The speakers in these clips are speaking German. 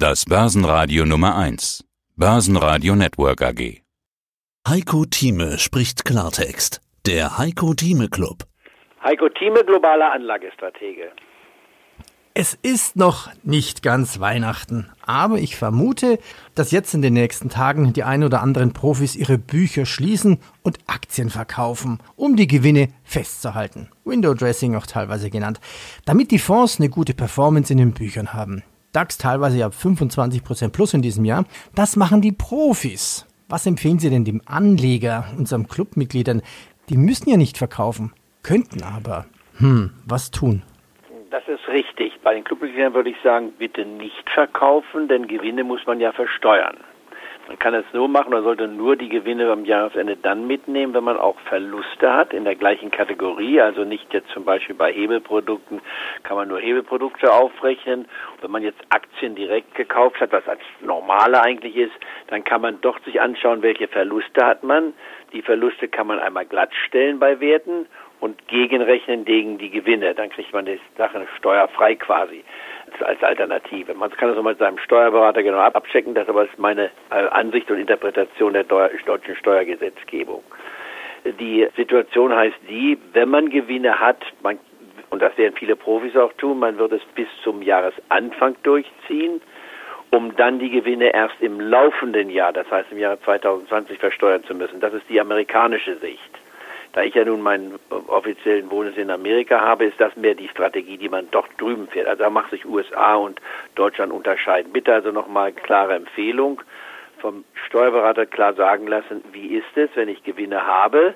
Das Börsenradio Nummer 1. Börsenradio Network AG. Heiko Thieme spricht Klartext. Der Heiko Thieme Club. Heiko Thieme, globaler Anlagestratege. Es ist noch nicht ganz Weihnachten, aber ich vermute, dass jetzt in den nächsten Tagen die ein oder anderen Profis ihre Bücher schließen und Aktien verkaufen, um die Gewinne festzuhalten. Window Dressing auch teilweise genannt, damit die Fonds eine gute Performance in den Büchern haben. DAX teilweise ja 25% plus in diesem Jahr. Das machen die Profis. Was empfehlen Sie denn dem Anleger, unserem Clubmitgliedern? Die müssen ja nicht verkaufen, könnten aber. Hm, was tun? Das ist richtig. Bei den Clubmitgliedern würde ich sagen, bitte nicht verkaufen, denn Gewinne muss man ja versteuern. Man kann es so machen, man sollte nur die Gewinne am Jahresende dann mitnehmen, wenn man auch Verluste hat in der gleichen Kategorie. Also nicht jetzt zum Beispiel bei Hebelprodukten kann man nur Hebelprodukte aufrechnen. Wenn man jetzt Aktien direkt gekauft hat, was als normale eigentlich ist, dann kann man doch sich anschauen, welche Verluste hat man. Die Verluste kann man einmal glattstellen bei Werten und gegenrechnen gegen die Gewinne. Dann kriegt man die Sache steuerfrei quasi als Alternative. Man kann das auch mit seinem Steuerberater genau abchecken, das aber ist meine äh, Ansicht und Interpretation der deutschen Steuergesetzgebung. Die Situation heißt die, wenn man Gewinne hat, man, und das werden viele Profis auch tun, man wird es bis zum Jahresanfang durchziehen, um dann die Gewinne erst im laufenden Jahr, das heißt im Jahre 2020, versteuern zu müssen. Das ist die amerikanische Sicht. Da ich ja nun meinen offiziellen Wohnsitz in Amerika habe, ist das mehr die Strategie, die man dort drüben fährt. Also da macht sich USA und Deutschland unterscheiden. Bitte also nochmal klare Empfehlung vom Steuerberater klar sagen lassen, wie ist es, wenn ich Gewinne habe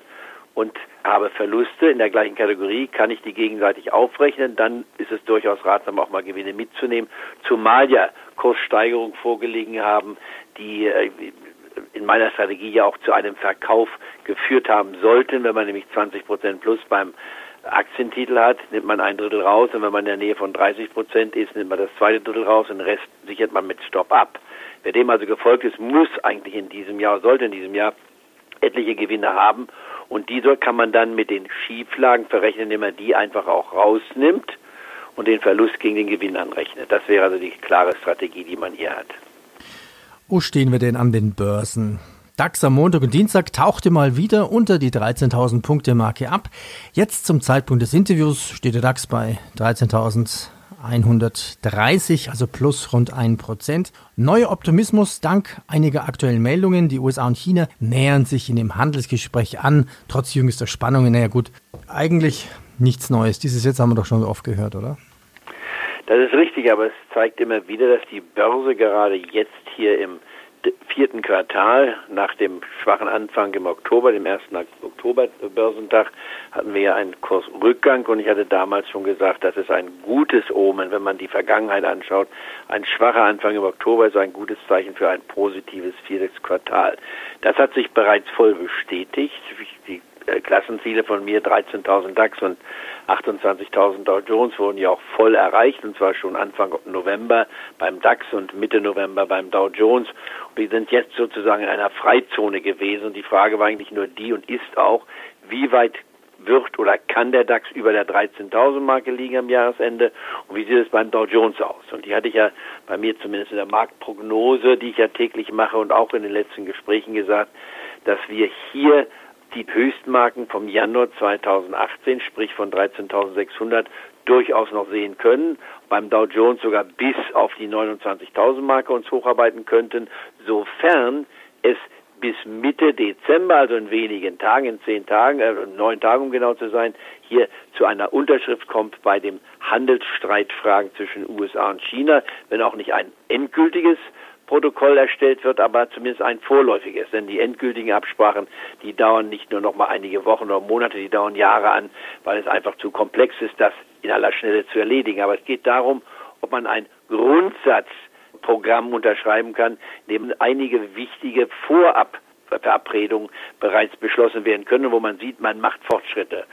und habe Verluste in der gleichen Kategorie, kann ich die gegenseitig aufrechnen, dann ist es durchaus ratsam, auch mal Gewinne mitzunehmen, zumal ja Kurssteigerungen vorgelegen haben, die äh, in meiner Strategie ja auch zu einem Verkauf geführt haben sollten. Wenn man nämlich 20 Prozent plus beim Aktientitel hat, nimmt man ein Drittel raus und wenn man in der Nähe von 30 Prozent ist, nimmt man das zweite Drittel raus und den Rest sichert man mit Stop ab. Wer dem also gefolgt ist, muss eigentlich in diesem Jahr, sollte in diesem Jahr etliche Gewinne haben und diese kann man dann mit den Schieflagen verrechnen, indem man die einfach auch rausnimmt und den Verlust gegen den Gewinn anrechnet. Das wäre also die klare Strategie, die man hier hat. Wo stehen wir denn an den Börsen? DAX am Montag und Dienstag tauchte mal wieder unter die 13.000 Punkte Marke ab. Jetzt zum Zeitpunkt des Interviews steht der DAX bei 13.130, also plus rund 1%. Neuer Optimismus dank einiger aktuellen Meldungen. Die USA und China nähern sich in dem Handelsgespräch an, trotz jüngster Spannungen. Naja gut, eigentlich nichts Neues. Dieses jetzt haben wir doch schon so oft gehört, oder? Das ist richtig, aber es zeigt immer wieder, dass die Börse gerade jetzt hier im vierten Quartal nach dem schwachen Anfang im Oktober, dem ersten Oktober-Börsentag, hatten wir ja einen Kursrückgang und ich hatte damals schon gesagt, das ist ein gutes Omen, wenn man die Vergangenheit anschaut. Ein schwacher Anfang im Oktober ist ein gutes Zeichen für ein positives viertes Quartal. Das hat sich bereits voll bestätigt. Die äh, Klassenziele von mir 13.000 DAX und 28.000 Dow Jones wurden ja auch voll erreicht und zwar schon Anfang November beim DAX und Mitte November beim Dow Jones. Und wir sind jetzt sozusagen in einer Freizone gewesen und die Frage war eigentlich nur die und ist auch, wie weit wird oder kann der DAX über der 13.000 Marke liegen am Jahresende und wie sieht es beim Dow Jones aus? Und die hatte ich ja bei mir zumindest in der Marktprognose, die ich ja täglich mache und auch in den letzten Gesprächen gesagt, dass wir hier die Höchstmarken vom Januar 2018, sprich von 13.600, durchaus noch sehen können. Beim Dow Jones sogar bis auf die 29.000 Marke uns hocharbeiten könnten, sofern es bis Mitte Dezember, also in wenigen Tagen, in zehn Tagen, äh, neun Tagen um genau zu sein, hier zu einer Unterschrift kommt bei dem Handelsstreitfragen zwischen USA und China, wenn auch nicht ein endgültiges Protokoll erstellt wird, aber zumindest ein vorläufiges. Denn die endgültigen Absprachen, die dauern nicht nur noch mal einige Wochen oder Monate, die dauern Jahre an, weil es einfach zu komplex ist, das in aller Schnelle zu erledigen. Aber es geht darum, ob man ein Grundsatzprogramm unterschreiben kann, in dem einige wichtige Vorabverabredungen bereits beschlossen werden können, wo man sieht, man macht Fortschritte.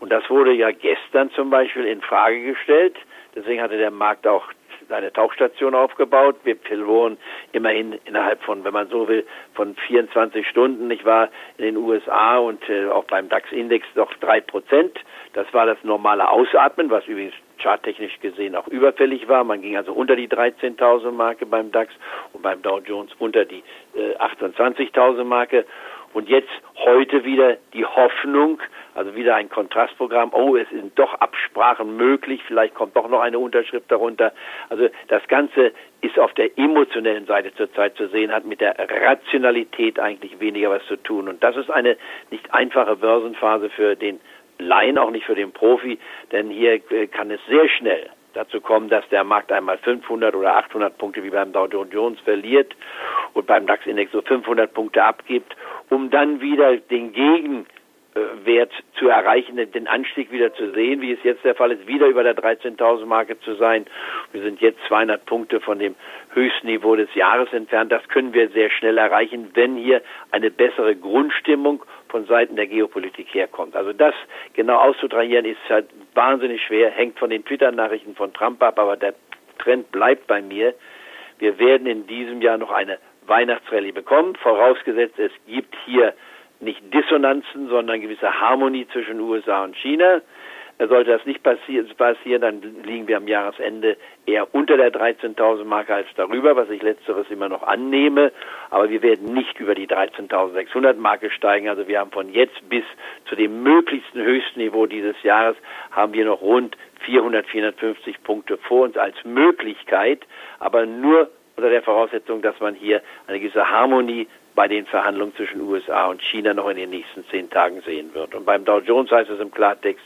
Und das wurde ja gestern zum Beispiel in Frage gestellt. Deswegen hatte der Markt auch eine Tauchstation aufgebaut. Wir verloren immerhin innerhalb von, wenn man so will, von 24 Stunden. Ich war in den USA und äh, auch beim DAX-Index noch drei Prozent. Das war das normale Ausatmen, was übrigens charttechnisch gesehen auch überfällig war. Man ging also unter die 13.000 Marke beim DAX und beim Dow Jones unter die äh, 28.000 Marke. Und jetzt heute wieder die Hoffnung, also wieder ein Kontrastprogramm. Oh, es sind doch Absprachen möglich. Vielleicht kommt doch noch eine Unterschrift darunter. Also das Ganze ist auf der emotionellen Seite zurzeit zu sehen, hat mit der Rationalität eigentlich weniger was zu tun. Und das ist eine nicht einfache Börsenphase für den Laien, auch nicht für den Profi, denn hier äh, kann es sehr schnell dazu kommen, dass der Markt einmal 500 oder 800 Punkte wie beim Dow Jones verliert und beim DAX-Index so 500 Punkte abgibt, um dann wieder den Gegenwert zu erreichen, den Anstieg wieder zu sehen, wie es jetzt der Fall ist, wieder über der 13.000 Marke zu sein. Wir sind jetzt 200 Punkte von dem höchsten Niveau des Jahres entfernt. Das können wir sehr schnell erreichen, wenn hier eine bessere Grundstimmung von Seiten der Geopolitik herkommt. Also das genau auszutrainieren ist halt wahnsinnig schwer, hängt von den Twitter-Nachrichten von Trump ab, aber der Trend bleibt bei mir. Wir werden in diesem Jahr noch eine Weihnachtsrallye bekommen, vorausgesetzt es gibt hier nicht Dissonanzen, sondern gewisse Harmonie zwischen USA und China. Sollte das nicht passieren, dann liegen wir am Jahresende eher unter der 13.000 Marke als darüber, was ich letzteres immer noch annehme. Aber wir werden nicht über die 13.600 Marke steigen. Also wir haben von jetzt bis zu dem möglichsten höchsten Niveau dieses Jahres haben wir noch rund 400, 450 Punkte vor uns als Möglichkeit, aber nur unter der Voraussetzung, dass man hier eine gewisse Harmonie bei den Verhandlungen zwischen USA und China noch in den nächsten zehn Tagen sehen wird. Und beim Dow Jones heißt es im Klartext,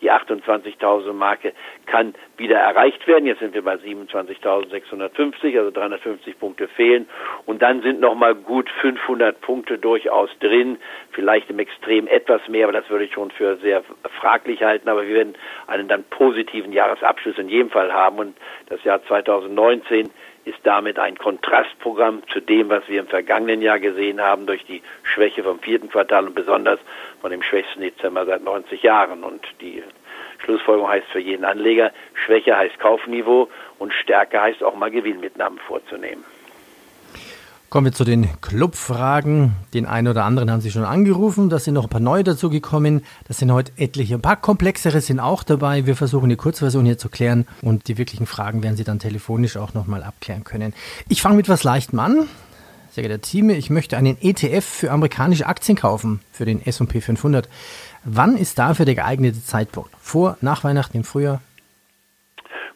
die 28.000 Marke kann wieder erreicht werden. Jetzt sind wir bei 27.650, also 350 Punkte fehlen. Und dann sind nochmal gut 500 Punkte durchaus drin. Vielleicht im Extrem etwas mehr, aber das würde ich schon für sehr fraglich halten. Aber wir werden einen dann positiven Jahresabschluss in jedem Fall haben. Und das Jahr 2019 ist damit ein Kontrastprogramm zu dem, was wir im vergangenen Jahr gesehen haben durch die Schwäche vom vierten Quartal und besonders von dem schwächsten Dezember seit 90 Jahren. Und die Schlussfolgerung heißt für jeden Anleger, Schwäche heißt Kaufniveau und Stärke heißt auch mal Gewinnmitnahmen vorzunehmen. Kommen wir zu den Clubfragen. Den einen oder anderen haben Sie schon angerufen. Da sind noch ein paar neue dazugekommen. Das sind heute etliche. Ein paar komplexere sind auch dabei. Wir versuchen die Kurzversion hier zu klären und die wirklichen Fragen werden Sie dann telefonisch auch nochmal abklären können. Ich fange mit was Leichtem an. Sehr geehrter Team, ich möchte einen ETF für amerikanische Aktien kaufen, für den S&P 500. Wann ist dafür der geeignete Zeitpunkt? Vor, nach Weihnachten, im Frühjahr?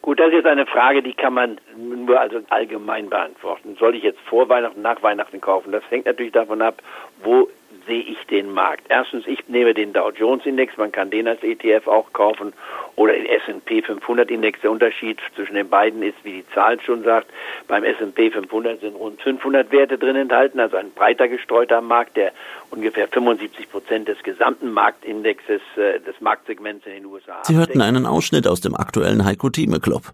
Gut, das ist jetzt eine Frage, die kann man nur also allgemein beantworten. Soll ich jetzt vor Weihnachten, nach Weihnachten kaufen? Das hängt natürlich davon ab, wo sehe ich den Markt. Erstens, ich nehme den Dow Jones Index, man kann den als ETF auch kaufen, oder den S&P 500 Index. Der Unterschied zwischen den beiden ist, wie die Zahl schon sagt, beim S&P 500 sind rund 500 Werte drin enthalten, also ein breiter gestreuter Markt, der ungefähr 75 Prozent des gesamten Marktindexes äh, des Marktsegments in den USA. Sie hörten einen Ausschnitt aus dem aktuellen Heiko Thieme Club.